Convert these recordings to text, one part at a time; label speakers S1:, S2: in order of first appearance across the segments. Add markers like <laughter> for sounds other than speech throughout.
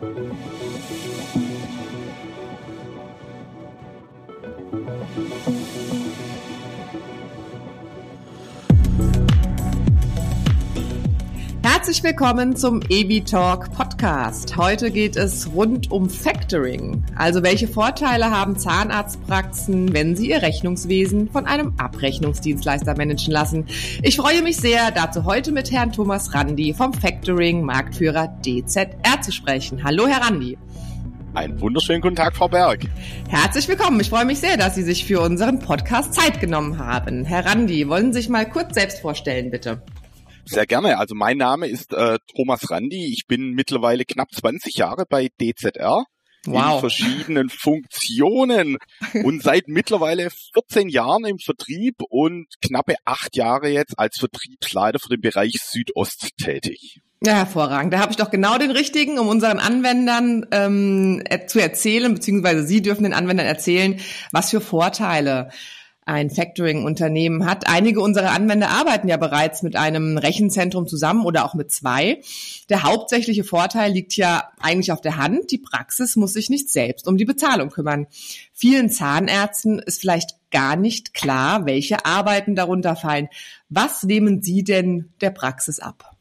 S1: Thank you. Herzlich willkommen zum EBI Talk Podcast. Heute geht es rund um Factoring. Also welche Vorteile haben Zahnarztpraxen, wenn sie ihr Rechnungswesen von einem Abrechnungsdienstleister managen lassen? Ich freue mich sehr, dazu heute mit Herrn Thomas Randi vom Factoring Marktführer DZR zu sprechen. Hallo, Herr Randi.
S2: Einen wunderschönen guten Tag, Frau Berg.
S1: Herzlich willkommen. Ich freue mich sehr, dass Sie sich für unseren Podcast Zeit genommen haben. Herr Randi, wollen Sie sich mal kurz selbst vorstellen, bitte?
S2: Sehr gerne. Also mein Name ist äh, Thomas Randi. Ich bin mittlerweile knapp 20 Jahre bei DZR. Wow. in verschiedenen Funktionen und seit <laughs> mittlerweile 14 Jahren im Vertrieb und knappe acht Jahre jetzt als Vertriebsleiter für den Bereich Südost tätig.
S1: Ja, hervorragend. Da habe ich doch genau den richtigen, um unseren Anwendern ähm, zu erzählen, beziehungsweise Sie dürfen den Anwendern erzählen, was für Vorteile ein Factoring-Unternehmen hat. Einige unserer Anwender arbeiten ja bereits mit einem Rechenzentrum zusammen oder auch mit zwei. Der hauptsächliche Vorteil liegt ja eigentlich auf der Hand. Die Praxis muss sich nicht selbst um die Bezahlung kümmern. Vielen Zahnärzten ist vielleicht gar nicht klar, welche Arbeiten darunter fallen. Was nehmen Sie denn der Praxis ab?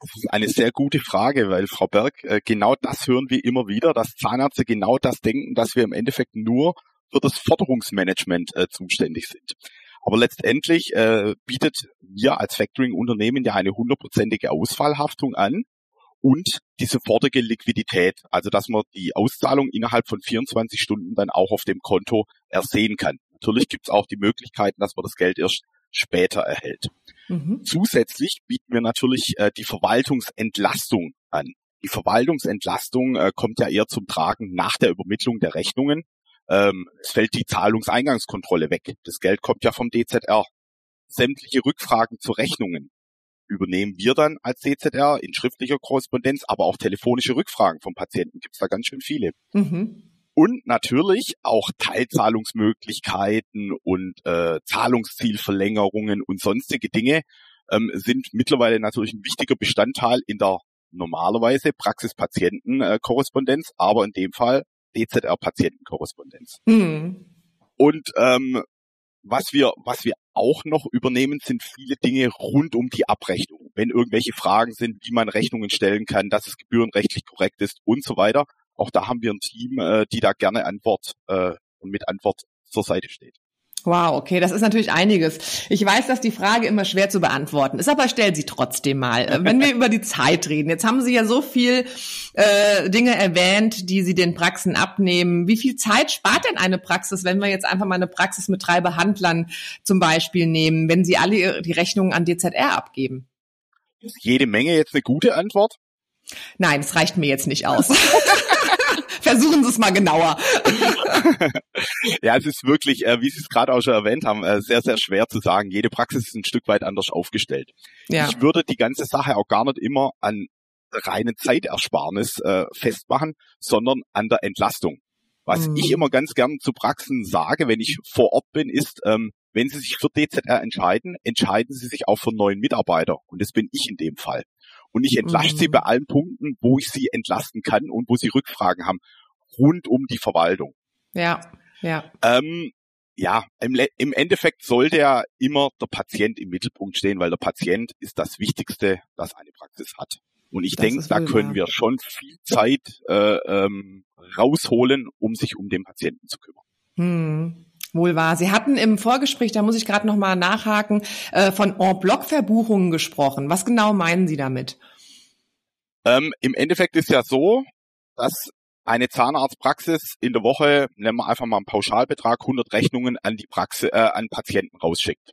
S2: Das ist eine sehr gute Frage, weil Frau Berg, äh, genau das hören wir immer wieder, dass Zahnärzte genau das denken, dass wir im Endeffekt nur für das Forderungsmanagement äh, zuständig sind. Aber letztendlich äh, bietet wir als Factoring-Unternehmen ja eine hundertprozentige Ausfallhaftung an und die sofortige Liquidität, also dass man die Auszahlung innerhalb von 24 Stunden dann auch auf dem Konto ersehen kann. Natürlich gibt es auch die Möglichkeiten, dass man das Geld erst später erhält. Mhm. Zusätzlich bieten wir natürlich äh, die Verwaltungsentlastung an. Die Verwaltungsentlastung äh, kommt ja eher zum Tragen nach der Übermittlung der Rechnungen ähm, es fällt die Zahlungseingangskontrolle weg. Das Geld kommt ja vom DZR. Sämtliche Rückfragen zu Rechnungen übernehmen wir dann als DZR in schriftlicher Korrespondenz, aber auch telefonische Rückfragen vom Patienten gibt's da ganz schön viele. Mhm. Und natürlich auch Teilzahlungsmöglichkeiten und äh, Zahlungszielverlängerungen und sonstige Dinge ähm, sind mittlerweile natürlich ein wichtiger Bestandteil in der normalerweise Praxis-Patienten-Korrespondenz, äh, aber in dem Fall DZR-Patientenkorrespondenz. Mhm. Und ähm, was wir, was wir auch noch übernehmen, sind viele Dinge rund um die Abrechnung. Wenn irgendwelche Fragen sind, wie man Rechnungen stellen kann, dass es gebührenrechtlich korrekt ist und so weiter. Auch da haben wir ein Team, äh, die da gerne Antwort äh, und mit Antwort zur Seite steht.
S1: Wow, okay, das ist natürlich einiges. Ich weiß, dass die Frage immer schwer zu beantworten ist, aber stell sie trotzdem mal. Äh, wenn wir <laughs> über die Zeit reden, jetzt haben Sie ja so viel äh, Dinge erwähnt, die Sie den Praxen abnehmen. Wie viel Zeit spart denn eine Praxis, wenn wir jetzt einfach mal eine Praxis mit drei Behandlern zum Beispiel nehmen, wenn Sie alle die Rechnungen an DZR abgeben?
S2: Ist jede Menge jetzt eine gute Antwort?
S1: Nein, es reicht mir jetzt nicht aus. <laughs> <laughs> Versuchen Sie es mal genauer. <laughs>
S2: ja, es ist wirklich, äh, wie Sie es gerade auch schon erwähnt haben, äh, sehr, sehr schwer zu sagen. Jede Praxis ist ein Stück weit anders aufgestellt. Ja. Ich würde die ganze Sache auch gar nicht immer an reinen Zeitersparnis äh, festmachen, sondern an der Entlastung. Was mhm. ich immer ganz gern zu Praxen sage, wenn ich vor Ort bin, ist, ähm, wenn Sie sich für DZR entscheiden, entscheiden Sie sich auch für neuen Mitarbeiter. Und das bin ich in dem Fall. Und ich entlaste mhm. sie bei allen Punkten, wo ich sie entlasten kann und wo sie Rückfragen haben, rund um die Verwaltung.
S1: Ja, ja.
S2: Ähm, ja, im, im Endeffekt sollte ja immer der Patient im Mittelpunkt stehen, weil der Patient ist das Wichtigste, das eine Praxis hat. Und ich denke, da können wir schon viel Zeit äh, ähm, rausholen, um sich um den Patienten zu kümmern.
S1: Hm. Wohl wahr. Sie hatten im Vorgespräch, da muss ich gerade noch mal nachhaken, äh, von En-Bloc-Verbuchungen gesprochen. Was genau meinen Sie damit?
S2: Ähm, Im Endeffekt ist ja so, dass eine Zahnarztpraxis in der Woche, nennen wir einfach mal einen Pauschalbetrag, 100 Rechnungen an die Praxis, äh, an Patienten rausschickt.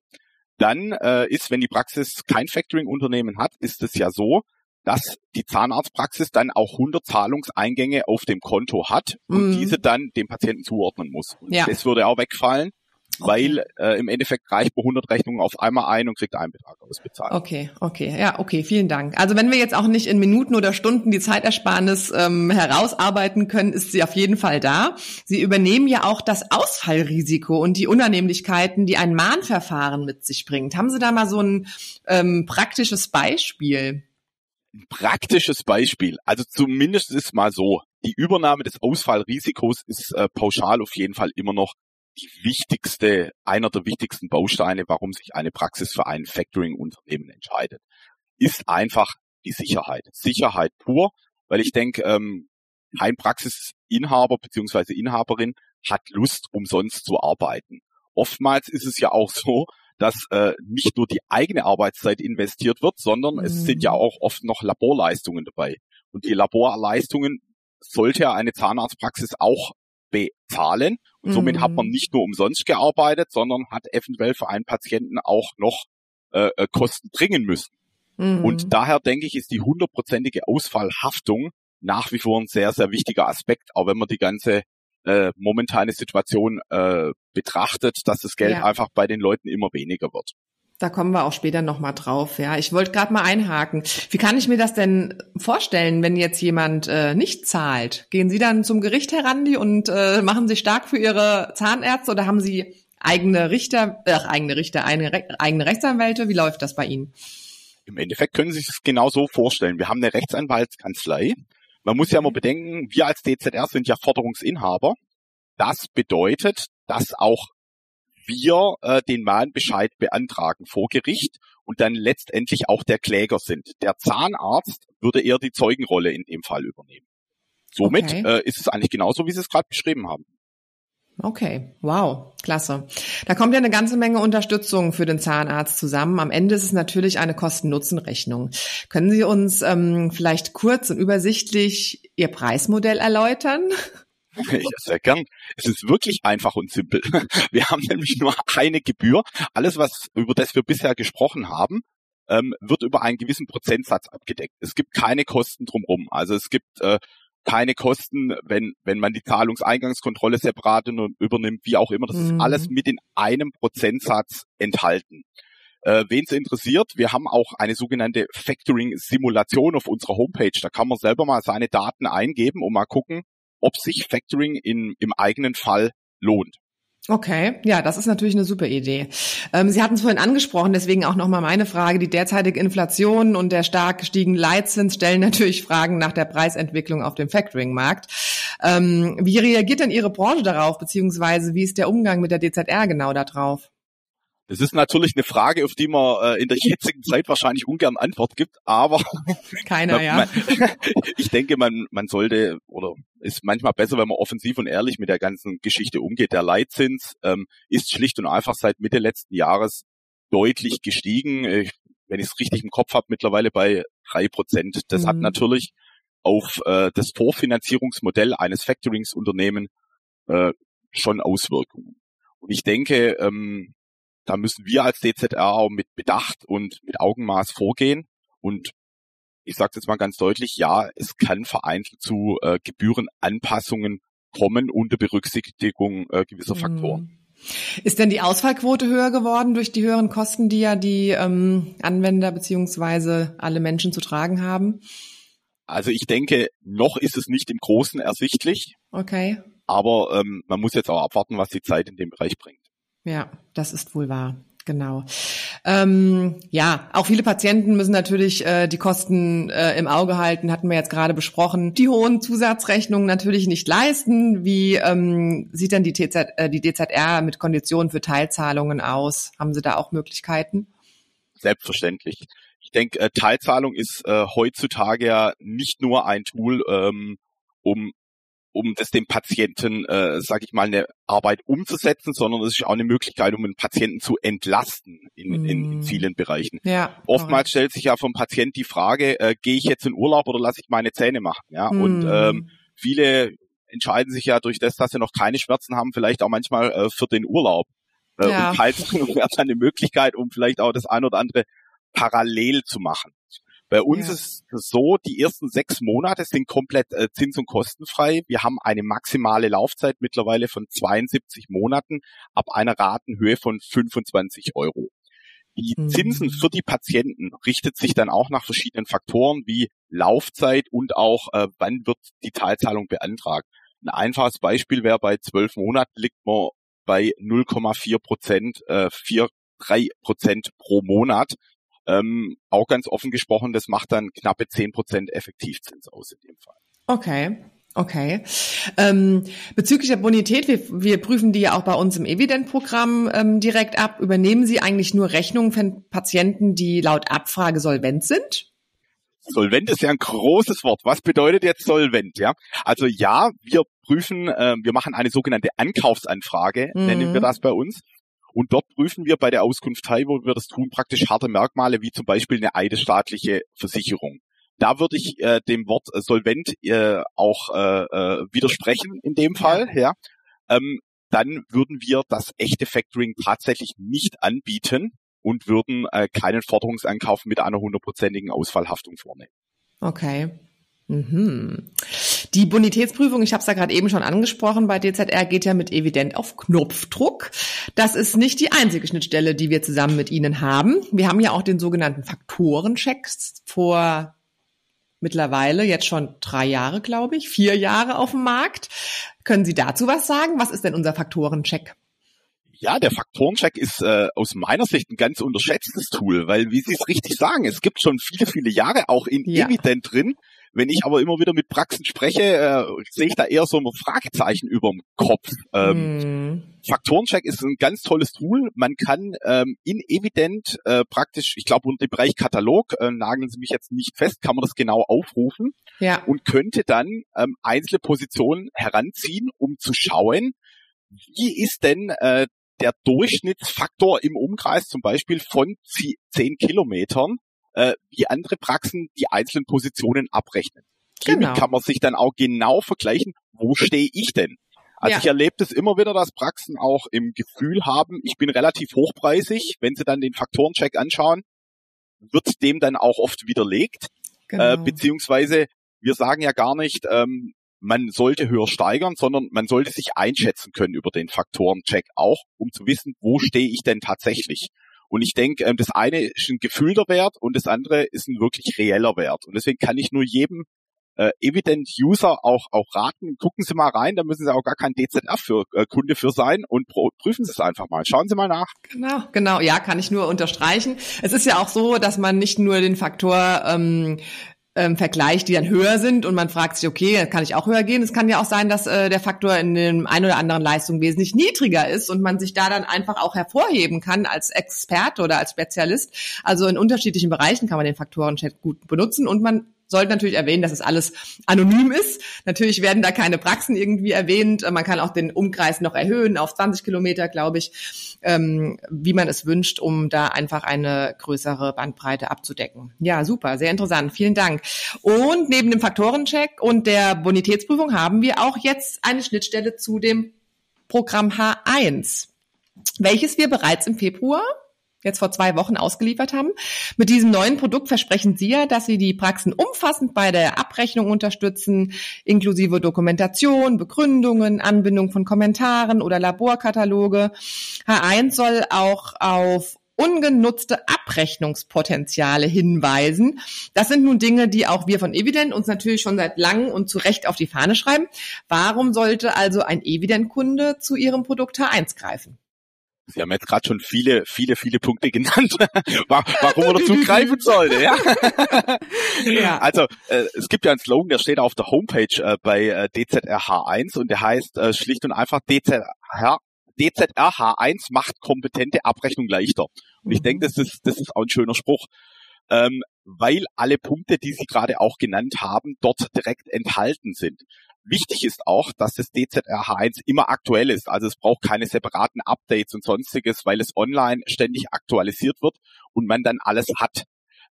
S2: Dann äh, ist, wenn die Praxis kein Factoring-Unternehmen hat, ist es ja so, dass die Zahnarztpraxis dann auch 100 Zahlungseingänge auf dem Konto hat und mm. diese dann dem Patienten zuordnen muss. Und ja. Das würde auch wegfallen, weil äh, im Endeffekt reicht man 100 Rechnungen auf einmal ein und kriegt einen Betrag ausbezahlt.
S1: Okay, okay, ja, okay, vielen Dank. Also wenn wir jetzt auch nicht in Minuten oder Stunden die Zeitersparnis ähm, herausarbeiten können, ist sie auf jeden Fall da. Sie übernehmen ja auch das Ausfallrisiko und die Unannehmlichkeiten, die ein Mahnverfahren mit sich bringt. Haben Sie da mal so ein ähm, praktisches Beispiel?
S2: Ein praktisches Beispiel. Also zumindest ist mal so, die Übernahme des Ausfallrisikos ist äh, pauschal auf jeden Fall immer noch die wichtigste, einer der wichtigsten Bausteine, warum sich eine Praxis für ein Factoring-Unternehmen entscheidet, ist einfach die Sicherheit. Sicherheit pur, weil ich denke, ähm, kein Praxisinhaber beziehungsweise Inhaberin hat Lust, umsonst zu arbeiten. Oftmals ist es ja auch so, dass äh, nicht nur die eigene Arbeitszeit investiert wird, sondern mhm. es sind ja auch oft noch Laborleistungen dabei. Und die Laborleistungen sollte ja eine Zahnarztpraxis auch bezahlen. Und somit mhm. hat man mhm. nicht nur umsonst gearbeitet, sondern hat eventuell für einen Patienten auch noch äh, äh, Kosten bringen müssen. Mhm. Und daher denke ich, ist die hundertprozentige Ausfallhaftung nach wie vor ein sehr, sehr wichtiger Aspekt, auch wenn man die ganze äh, momentane Situation äh, betrachtet, dass das Geld ja. einfach bei den Leuten immer weniger wird.
S1: Da kommen wir auch später nochmal drauf. Ja, ich wollte gerade mal einhaken. Wie kann ich mir das denn vorstellen, wenn jetzt jemand äh, nicht zahlt? Gehen Sie dann zum Gericht heran und äh, machen sich stark für Ihre Zahnärzte oder haben Sie eigene Richter, äh, eigene Richter, eine, eigene Rechtsanwälte? Wie läuft das bei Ihnen?
S2: Im Endeffekt können Sie sich das genau so vorstellen. Wir haben eine Rechtsanwaltskanzlei. Man muss ja mal bedenken, wir als DZR sind ja Forderungsinhaber. Das bedeutet, dass auch wir äh, den Mahnbescheid beantragen vor Gericht und dann letztendlich auch der Kläger sind. Der Zahnarzt würde eher die Zeugenrolle in dem Fall übernehmen. Somit okay. äh, ist es eigentlich genauso, wie Sie es gerade beschrieben haben.
S1: Okay, wow, klasse. Da kommt ja eine ganze Menge Unterstützung für den Zahnarzt zusammen. Am Ende ist es natürlich eine Kosten-Nutzen-Rechnung. Können Sie uns ähm, vielleicht kurz und übersichtlich Ihr Preismodell erläutern? <laughs>
S2: Ja, sehr gern. Es ist wirklich einfach und simpel. <laughs> Wir haben nämlich nur eine Gebühr. Alles, was über das wir bisher gesprochen haben, ähm, wird über einen gewissen Prozentsatz abgedeckt. Es gibt keine Kosten drumherum. Also es gibt äh, keine Kosten, wenn, wenn man die Zahlungseingangskontrolle separat übernimmt, wie auch immer. Das mhm. ist alles mit in einem Prozentsatz enthalten. Äh, Wen es interessiert, wir haben auch eine sogenannte Factoring-Simulation auf unserer Homepage. Da kann man selber mal seine Daten eingeben und mal gucken, ob sich Factoring in, im eigenen Fall lohnt.
S1: Okay, ja, das ist natürlich eine super Idee. Ähm, Sie hatten es vorhin angesprochen, deswegen auch nochmal meine Frage. Die derzeitige Inflation und der stark gestiegene Leitzins stellen natürlich Fragen nach der Preisentwicklung auf dem Factoring-Markt. Ähm, wie reagiert denn Ihre Branche darauf, beziehungsweise wie ist der Umgang mit der DZR genau darauf?
S2: Das ist natürlich eine Frage, auf die man äh, in der jetzigen Zeit wahrscheinlich ungern Antwort gibt, aber
S1: keiner, <laughs> ja. <laughs>
S2: ich denke, man, man sollte oder ist manchmal besser, wenn man offensiv und ehrlich mit der ganzen Geschichte umgeht. Der Leitzins ähm, ist schlicht und einfach seit Mitte letzten Jahres deutlich gestiegen. Ich, wenn ich es richtig im Kopf habe, mittlerweile bei drei Prozent. Das mhm. hat natürlich auf äh, das Vorfinanzierungsmodell eines Factoringsunternehmen äh, schon Auswirkungen. Und ich denke, ähm, da müssen wir als DZR auch mit Bedacht und mit Augenmaß vorgehen. Und ich sage jetzt mal ganz deutlich, ja, es kann vereinzelt zu äh, Gebührenanpassungen kommen unter Berücksichtigung äh, gewisser mhm. Faktoren.
S1: Ist denn die Ausfallquote höher geworden durch die höheren Kosten, die ja die ähm, Anwender beziehungsweise alle Menschen zu tragen haben?
S2: Also ich denke, noch ist es nicht im Großen ersichtlich.
S1: Okay.
S2: Aber ähm, man muss jetzt auch abwarten, was die Zeit in dem Bereich bringt.
S1: Ja, das ist wohl wahr. Genau. Ähm, ja, auch viele Patienten müssen natürlich äh, die Kosten äh, im Auge halten, hatten wir jetzt gerade besprochen. Die hohen Zusatzrechnungen natürlich nicht leisten. Wie ähm, sieht denn die, TZ, äh, die DZR mit Konditionen für Teilzahlungen aus? Haben Sie da auch Möglichkeiten?
S2: Selbstverständlich. Ich denke, äh, Teilzahlung ist äh, heutzutage ja nicht nur ein Tool, ähm, um um das dem Patienten, äh, sage ich mal, eine Arbeit umzusetzen, sondern es ist auch eine Möglichkeit, um einen Patienten zu entlasten in, in, in mhm. vielen Bereichen.
S1: Ja,
S2: Oftmals correct. stellt sich ja vom Patient die Frage, äh, gehe ich jetzt in Urlaub oder lasse ich meine Zähne machen? Ja, mm. und ähm, viele entscheiden sich ja durch das, dass sie noch keine Schmerzen haben, vielleicht auch manchmal äh, für den Urlaub. Äh, ja. Und Teilzahlung <laughs> wäre dann eine Möglichkeit, um vielleicht auch das ein oder andere parallel zu machen. Bei uns ja. ist es so, die ersten sechs Monate sind komplett äh, zins- und kostenfrei. Wir haben eine maximale Laufzeit mittlerweile von 72 Monaten ab einer Ratenhöhe von 25 Euro. Die mhm. Zinsen für die Patienten richtet sich dann auch nach verschiedenen Faktoren wie Laufzeit und auch äh, wann wird die Teilzahlung beantragt. Ein einfaches Beispiel wäre bei zwölf Monaten liegt man bei 0,4 Prozent, äh, 4, 3 Prozent pro Monat ähm, auch ganz offen gesprochen, das macht dann knappe zehn Prozent Effektivzins aus in dem Fall.
S1: Okay. Okay. Ähm, bezüglich der Bonität, wir, wir prüfen die ja auch bei uns im Evident-Programm ähm, direkt ab. Übernehmen Sie eigentlich nur Rechnungen von Patienten, die laut Abfrage solvent sind?
S2: Solvent ist ja ein großes Wort. Was bedeutet jetzt solvent? Ja, also ja, wir prüfen, äh, wir machen eine sogenannte Ankaufsanfrage, mhm. nennen wir das bei uns. Und dort prüfen wir bei der Auskunft teil, wo wir das tun, praktisch harte Merkmale wie zum Beispiel eine eidesstaatliche Versicherung. Da würde ich äh, dem Wort äh, solvent äh, auch äh, äh, widersprechen in dem Fall. Ja. Ähm, dann würden wir das echte Factoring tatsächlich nicht anbieten und würden äh, keinen Forderungsankauf mit einer hundertprozentigen Ausfallhaftung vornehmen.
S1: Okay. Mhm. Die Bonitätsprüfung, ich habe es ja gerade eben schon angesprochen, bei DZR geht ja mit Evident auf Knopfdruck. Das ist nicht die einzige Schnittstelle, die wir zusammen mit Ihnen haben. Wir haben ja auch den sogenannten Faktorencheck vor mittlerweile jetzt schon drei Jahre, glaube ich, vier Jahre auf dem Markt. Können Sie dazu was sagen? Was ist denn unser Faktorencheck?
S2: Ja, der Faktorencheck ist äh, aus meiner Sicht ein ganz unterschätztes Tool, weil, wie Sie es richtig sagen, es gibt schon viele, viele Jahre auch in ja. Evident drin. Wenn ich aber immer wieder mit Praxen spreche, äh, sehe ich da eher so ein Fragezeichen über dem Kopf. Ähm, mm. Faktorencheck ist ein ganz tolles Tool. Man kann ähm, in Evident äh, praktisch, ich glaube unter dem Bereich Katalog, äh, nageln Sie mich jetzt nicht fest, kann man das genau aufrufen ja. und könnte dann ähm, einzelne Positionen heranziehen, um zu schauen, wie ist denn äh, der Durchschnittsfaktor im Umkreis zum Beispiel von zehn Kilometern, äh, wie andere Praxen die einzelnen Positionen abrechnen. Genau. Hiermit kann man sich dann auch genau vergleichen, wo stehe ich denn? Also ja. ich erlebe das immer wieder, dass Praxen auch im Gefühl haben, ich bin relativ hochpreisig. Wenn sie dann den Faktorencheck anschauen, wird dem dann auch oft widerlegt. Äh, genau. Äh, beziehungsweise wir sagen ja gar nicht, ähm, man sollte höher steigern, sondern man sollte sich einschätzen können über den Faktorencheck auch, um zu wissen, wo stehe ich denn tatsächlich. Und ich denke, ähm, das eine ist ein gefühlter Wert und das andere ist ein wirklich reeller Wert. Und deswegen kann ich nur jedem äh, Evident User auch, auch raten, gucken Sie mal rein, da müssen Sie auch gar kein DZF für, äh, Kunde für sein und prüfen Sie es einfach mal. Schauen Sie mal nach.
S1: Genau, genau, ja, kann ich nur unterstreichen. Es ist ja auch so, dass man nicht nur den Faktor ähm, ähm, vergleicht, die dann höher sind und man fragt sich, okay, kann ich auch höher gehen? Es kann ja auch sein, dass äh, der Faktor in dem ein oder anderen Leistung wesentlich niedriger ist und man sich da dann einfach auch hervorheben kann als Experte oder als Spezialist. Also in unterschiedlichen Bereichen kann man den Faktorenchat gut benutzen und man sollte natürlich erwähnen, dass es alles anonym ist. Natürlich werden da keine Praxen irgendwie erwähnt. Man kann auch den Umkreis noch erhöhen auf 20 Kilometer, glaube ich, ähm, wie man es wünscht, um da einfach eine größere Bandbreite abzudecken. Ja, super, sehr interessant. Vielen Dank. Und neben dem Faktorencheck und der Bonitätsprüfung haben wir auch jetzt eine Schnittstelle zu dem Programm H1, welches wir bereits im Februar jetzt vor zwei Wochen ausgeliefert haben. Mit diesem neuen Produkt versprechen Sie ja, dass Sie die Praxen umfassend bei der Abrechnung unterstützen, inklusive Dokumentation, Begründungen, Anbindung von Kommentaren oder Laborkataloge. H1 soll auch auf ungenutzte Abrechnungspotenziale hinweisen. Das sind nun Dinge, die auch wir von Evident uns natürlich schon seit langem und zu Recht auf die Fahne schreiben. Warum sollte also ein Evident-Kunde zu Ihrem Produkt H1 greifen?
S2: Sie haben jetzt gerade schon viele, viele, viele Punkte genannt, <laughs> warum man dazu greifen sollte. Ja? <laughs> ja. Also äh, es gibt ja einen Slogan, der steht auf der Homepage äh, bei äh, DZRH1 und der heißt äh, schlicht und einfach DZR, DZRH1 macht kompetente Abrechnung leichter. Und ich denke, das ist, das ist auch ein schöner Spruch. Ähm, weil alle Punkte, die Sie gerade auch genannt haben, dort direkt enthalten sind. Wichtig ist auch, dass das DZRH1 immer aktuell ist. Also es braucht keine separaten Updates und sonstiges, weil es online ständig aktualisiert wird und man dann alles hat.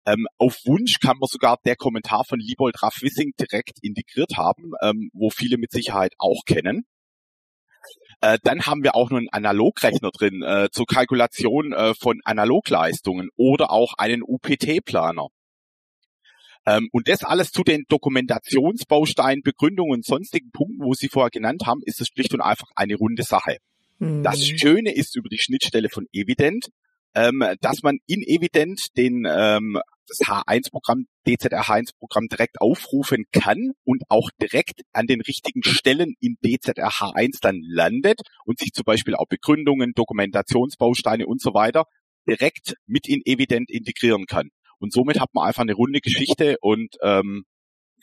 S2: Ähm, auf Wunsch kann man sogar der Kommentar von Liebold Raff Wissing direkt integriert haben, ähm, wo viele mit Sicherheit auch kennen. Äh, dann haben wir auch noch einen Analogrechner drin äh, zur Kalkulation äh, von Analogleistungen oder auch einen UPT-Planer. Ähm, und das alles zu den Dokumentationsbausteinen, Begründungen und sonstigen Punkten, wo Sie vorher genannt haben, ist es schlicht und einfach eine runde Sache. Mhm. Das Schöne ist über die Schnittstelle von Evident, ähm, dass man in Evident den ähm, das H1-Programm, DZR-H1-Programm direkt aufrufen kann und auch direkt an den richtigen Stellen in DZR-H1 dann landet und sich zum Beispiel auch Begründungen, Dokumentationsbausteine und so weiter direkt mit in Evident integrieren kann. Und somit hat man einfach eine runde Geschichte und ähm,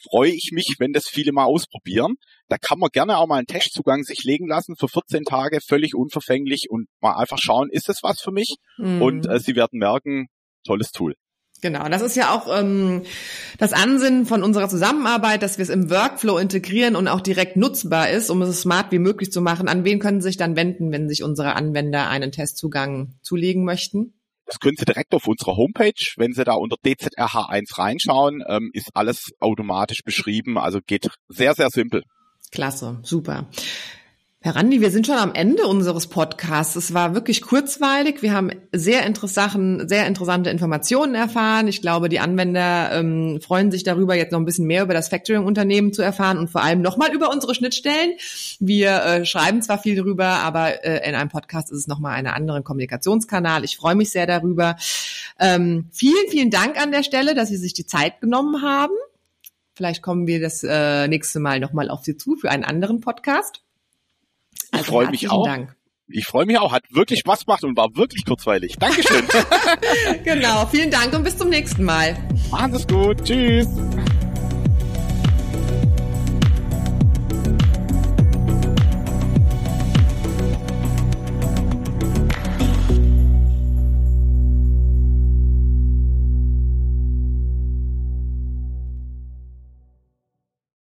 S2: freue ich mich, wenn das viele mal ausprobieren. Da kann man gerne auch mal einen Testzugang sich legen lassen für 14 Tage, völlig unverfänglich und mal einfach schauen, ist das was für mich? Mhm. Und äh, Sie werden merken, tolles Tool.
S1: Genau, das ist ja auch ähm, das Ansinnen von unserer Zusammenarbeit, dass wir es im Workflow integrieren und auch direkt nutzbar ist, um es so smart wie möglich zu machen. An wen können Sie sich dann wenden, wenn sich unsere Anwender einen Testzugang zulegen möchten?
S2: Das können Sie direkt auf unserer Homepage, wenn Sie da unter DZRH1 reinschauen, ähm, ist alles automatisch beschrieben. Also geht sehr, sehr simpel.
S1: Klasse, super. Herr Randi, wir sind schon am Ende unseres Podcasts. Es war wirklich kurzweilig. Wir haben sehr, interessante, sehr interessante Informationen erfahren. Ich glaube, die Anwender ähm, freuen sich darüber, jetzt noch ein bisschen mehr über das Factoring-Unternehmen zu erfahren und vor allem nochmal über unsere Schnittstellen. Wir äh, schreiben zwar viel darüber, aber äh, in einem Podcast ist es nochmal einen anderen Kommunikationskanal. Ich freue mich sehr darüber. Ähm, vielen, vielen Dank an der Stelle, dass Sie sich die Zeit genommen haben. Vielleicht kommen wir das äh, nächste Mal nochmal auf Sie zu für einen anderen Podcast.
S2: Ich freue mich auch. Dank. Ich freue mich auch. Hat wirklich Spaß gemacht und war wirklich kurzweilig. Dankeschön. <laughs>
S1: genau. Vielen Dank und bis zum nächsten Mal.
S2: Machen Sie es gut. Tschüss.